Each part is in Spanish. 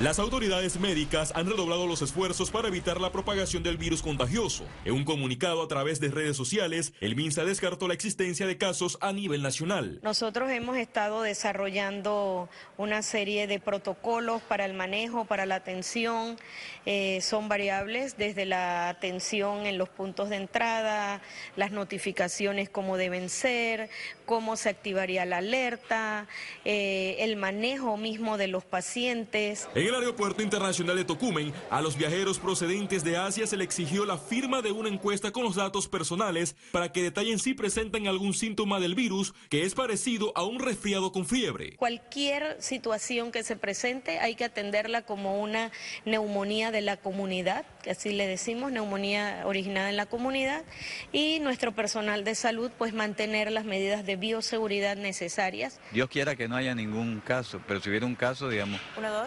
Las autoridades médicas han redoblado los esfuerzos para evitar la propagación del virus contagioso. En un comunicado a través de redes sociales, el MINSA descartó la existencia de casos a nivel nacional. Nosotros hemos estado desarrollando una serie de protocolos para el manejo, para la atención. Eh, son variables desde la atención en los puntos de entrada, las notificaciones cómo deben ser, cómo se activaría la alerta, eh, el manejo mismo de los pacientes. En el aeropuerto internacional de Tocumen, a los viajeros procedentes de Asia se le exigió la firma de una encuesta con los datos personales para que detallen si presentan algún síntoma del virus que es parecido a un resfriado con fiebre. Cualquier situación que se presente hay que atenderla como una neumonía de la comunidad, que así le decimos, neumonía originada en la comunidad, y nuestro personal de salud pues mantener las medidas de bioseguridad necesarias. Dios quiera que no haya ningún caso, pero si hubiera un caso, digamos,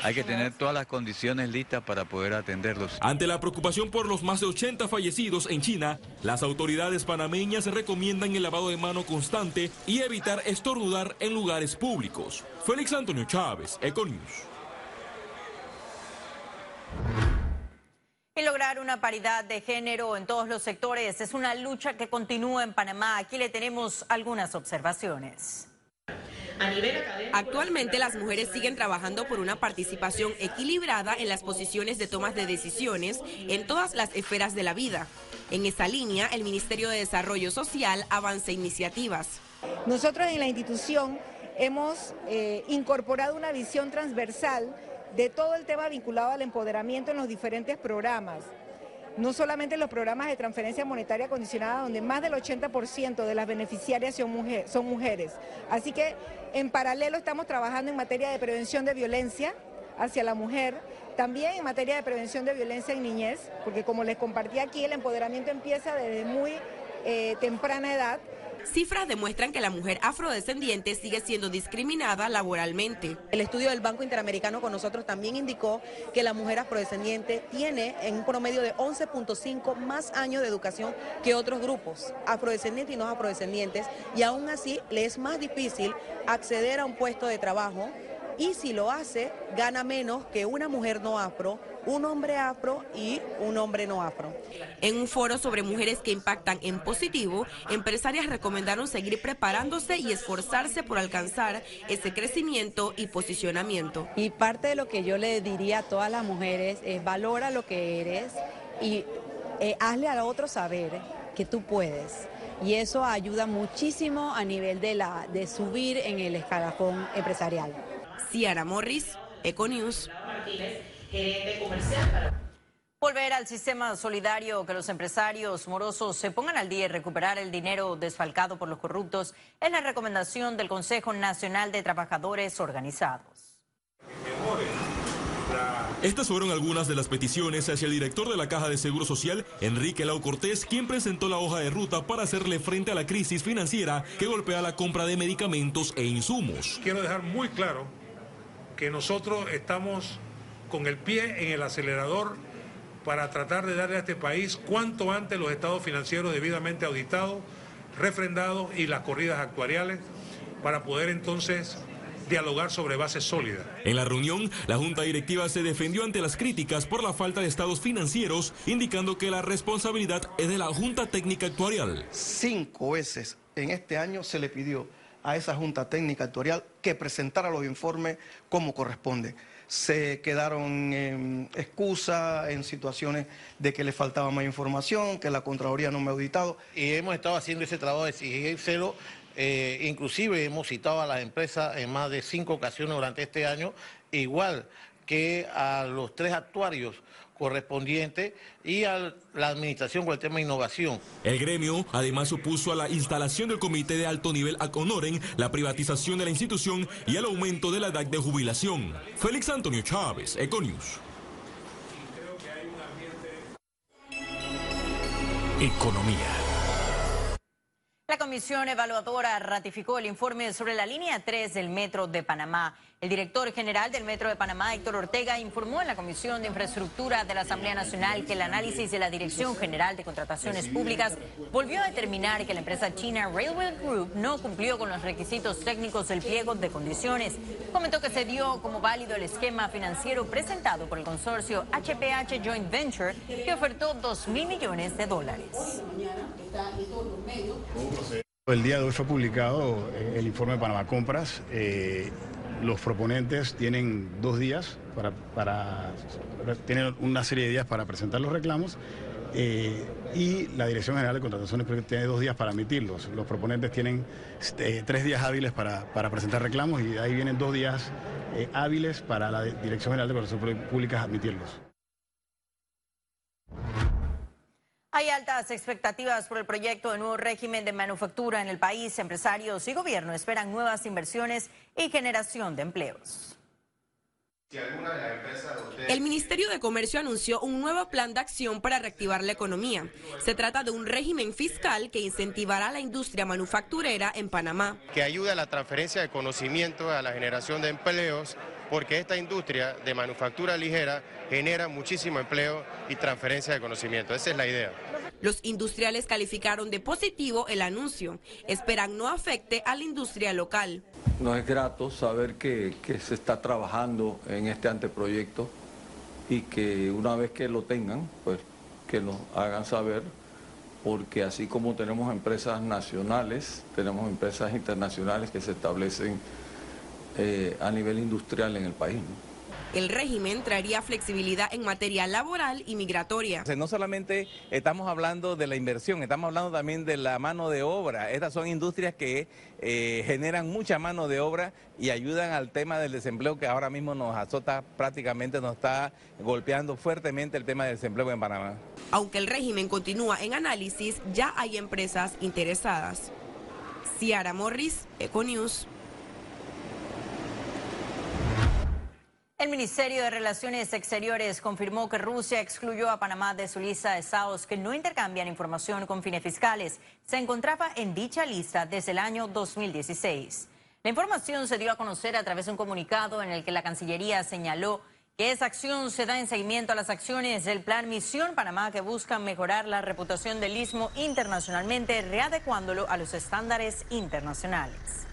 hay que tener todas las condiciones listas para poder atenderlos. Ante la preocupación por los más de 80 fallecidos en China, las autoridades panameñas recomiendan el lavado de mano constante y evitar estornudar en lugares públicos. Félix Antonio Chávez, Econius. Y lograr una paridad de género en todos los sectores es una lucha que continúa en Panamá. Aquí le tenemos algunas observaciones. Actualmente las mujeres siguen trabajando por una participación equilibrada en las posiciones de tomas de decisiones en todas las esferas de la vida. En esa línea, el Ministerio de Desarrollo Social avanza iniciativas. Nosotros en la institución hemos eh, incorporado una visión transversal de todo el tema vinculado al empoderamiento en los diferentes programas. No solamente los programas de transferencia monetaria condicionada, donde más del 80% de las beneficiarias son, son mujeres. Así que en paralelo estamos trabajando en materia de prevención de violencia hacia la mujer, también en materia de prevención de violencia en niñez, porque como les compartí aquí, el empoderamiento empieza desde muy eh, temprana edad Cifras demuestran que la mujer afrodescendiente sigue siendo discriminada laboralmente. El estudio del Banco Interamericano con nosotros también indicó que la mujer afrodescendiente tiene en un promedio de 11.5 más años de educación que otros grupos, afrodescendientes y no afrodescendientes, y aún así le es más difícil acceder a un puesto de trabajo y si lo hace, gana menos que una mujer no afro, un hombre afro y un hombre no afro. En un foro sobre mujeres que impactan en positivo, empresarias recomendaron seguir preparándose y esforzarse por alcanzar ese crecimiento y posicionamiento. Y parte de lo que yo le diría a todas las mujeres es valora lo que eres y eh, hazle al otro saber que tú puedes y eso ayuda muchísimo a nivel de, la, de subir en el escalafón empresarial. Ciara Morris, Econews. Volver al sistema solidario, que los empresarios morosos se pongan al día y recuperar el dinero desfalcado por los corruptos es la recomendación del Consejo Nacional de Trabajadores Organizados. Estas fueron algunas de las peticiones hacia el director de la Caja de Seguro Social, Enrique Lau Cortés, quien presentó la hoja de ruta para hacerle frente a la crisis financiera que golpea la compra de medicamentos e insumos. Quiero dejar muy claro que nosotros estamos con el pie en el acelerador para tratar de darle a este país cuanto antes los estados financieros debidamente auditados, refrendados y las corridas actuariales para poder entonces dialogar sobre bases sólidas. En la reunión, la Junta Directiva se defendió ante las críticas por la falta de estados financieros, indicando que la responsabilidad es de la Junta Técnica Actuarial. Cinco veces en este año se le pidió a esa Junta Técnica Actuarial que presentara los informes como corresponde. Se quedaron en excusa en situaciones de que le faltaba más información, que la Contraloría no me ha auditado. Y hemos estado haciendo ese trabajo de exigírselo, eh, inclusive hemos citado a las empresas en más de cinco ocasiones durante este año, igual que a los tres actuarios correspondiente y a la administración con el tema de innovación. El gremio además supuso a la instalación del comité de alto nivel Aconoren, la privatización de la institución y el aumento de la edad de jubilación. Félix Antonio Chávez, Econius. Economía. La comisión evaluadora ratificó el informe sobre la línea 3 del Metro de Panamá. El director general del Metro de Panamá, Héctor Ortega, informó en la Comisión de Infraestructura de la Asamblea Nacional que el análisis de la Dirección General de Contrataciones Públicas volvió a determinar que la empresa china Railway Group no cumplió con los requisitos técnicos del pliego de condiciones. Comentó que se dio como válido el esquema financiero presentado por el consorcio HPH Joint Venture, que ofertó 2 mil millones de dólares. El día de hoy fue publicado eh, el informe de Panamá Compras. Eh, los proponentes tienen dos días para, para tienen una serie de días para presentar los reclamos eh, y la Dirección General de Contrataciones tiene dos días para emitirlos. Los proponentes tienen tres días hábiles para, presentar reclamos y ahí vienen dos días hábiles para la Dirección General de Contrataciones Públicas admitirlos. Hay altas expectativas por el proyecto de nuevo régimen de manufactura en el país. Empresarios y gobierno esperan nuevas inversiones y generación de empleos. El Ministerio de Comercio anunció un nuevo plan de acción para reactivar la economía. Se trata de un régimen fiscal que incentivará la industria manufacturera en Panamá. Que ayude a la transferencia de conocimiento, a la generación de empleos, porque esta industria de manufactura ligera genera muchísimo empleo y transferencia de conocimiento. Esa es la idea. Los industriales calificaron de positivo el anuncio. Esperan no afecte a la industria local. Nos es grato saber que, se está trabajando en este anteproyecto y que una vez que lo tengan, pues que nos hagan saber, porque así como tenemos empresas nacionales, tenemos empresas internacionales que se establecen eh, a nivel industrial en el país. El régimen traería flexibilidad en materia laboral y migratoria. no solamente estamos hablando de la inversión, estamos hablando también de la mano de obra. Estas son industrias que eh, generan mucha mano de obra y ayudan al tema del desempleo que ahora mismo nos azota prácticamente, nos está golpeando fuertemente el tema del desempleo en Panamá. Aunque el régimen continúa en análisis, ya hay empresas interesadas. Ciara Morris, Econews. El Ministerio de Relaciones Exteriores confirmó que Rusia excluyó a Panamá de su lista de estados que no intercambian información con fines fiscales. Se encontraba en dicha lista desde el año 2016. La información se dio a conocer a través de un comunicado en el que la Cancillería señaló que esa acción se da en seguimiento a las acciones del Plan Misión Panamá que buscan mejorar la reputación del istmo internacionalmente, readecuándolo a los estándares internacionales.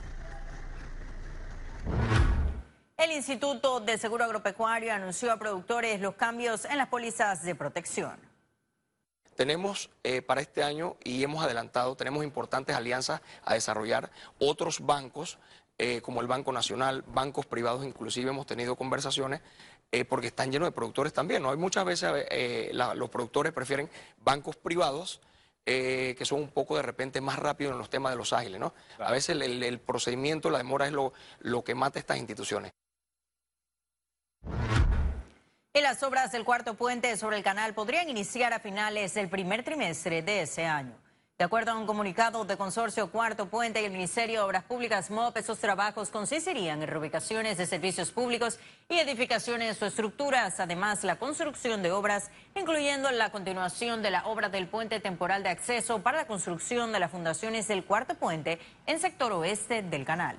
El Instituto de Seguro Agropecuario anunció a productores los cambios en las pólizas de protección. Tenemos eh, para este año, y hemos adelantado, tenemos importantes alianzas a desarrollar otros bancos, eh, como el Banco Nacional, bancos privados, inclusive hemos tenido conversaciones, eh, porque están llenos de productores también. ¿no? Hay muchas veces los productores prefieren bancos privados. que son un poco de repente más rápidos en los temas de los ágiles, ¿no? A veces el, procedimiento, la demora es lo, lo que mata a estas instituciones. Y las obras del cuarto puente sobre el canal podrían iniciar a finales del primer trimestre de ese año. De acuerdo a un comunicado de Consorcio Cuarto Puente y el Ministerio de Obras Públicas MOP, esos trabajos consistirían en reubicaciones de servicios públicos y edificaciones o estructuras, además la construcción de obras, incluyendo la continuación de la obra del puente temporal de acceso para la construcción de las fundaciones del Cuarto Puente en sector oeste del canal.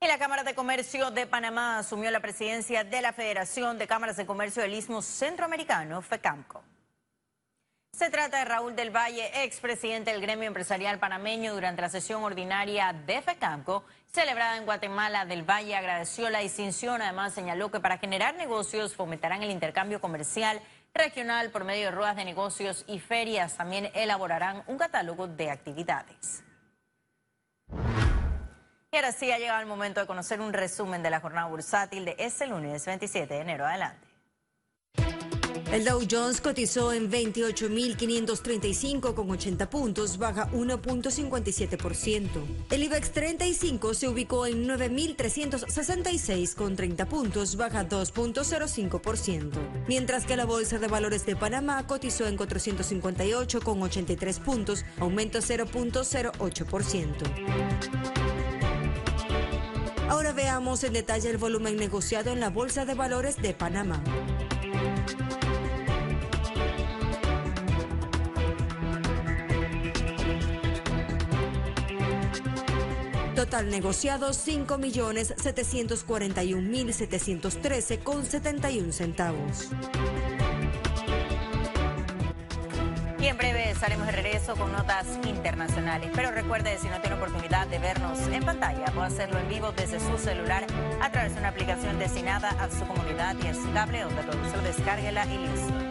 Y la Cámara de Comercio de Panamá asumió la presidencia de la Federación de Cámaras de Comercio del Istmo Centroamericano, FECAMCO. Se trata de Raúl del Valle, expresidente del gremio empresarial panameño durante la sesión ordinaria de FECAMCO, celebrada en Guatemala. Del Valle agradeció la distinción, además señaló que para generar negocios fomentarán el intercambio comercial regional por medio de ruedas de negocios y ferias. También elaborarán un catálogo de actividades. Y ahora sí ha llegado el momento de conocer un resumen de la jornada bursátil de este lunes 27 de enero. Adelante. El Dow Jones cotizó en 28.535 con 80 puntos, baja 1.57%. El IBEX 35 se ubicó en 9.366 con 30 puntos, baja 2.05%. Mientras que la Bolsa de Valores de Panamá cotizó en 458 con 83 puntos, aumento 0.08%. Ahora veamos en detalle el volumen negociado en la Bolsa de Valores de Panamá. Total negociado 5.741.713 con 71 centavos. Y en breve estaremos de regreso con notas internacionales. Pero recuerde, si no tiene oportunidad de vernos en pantalla, puede hacerlo en vivo desde su celular a través de una aplicación destinada a su comunidad y es cable donde se descárguela y listo.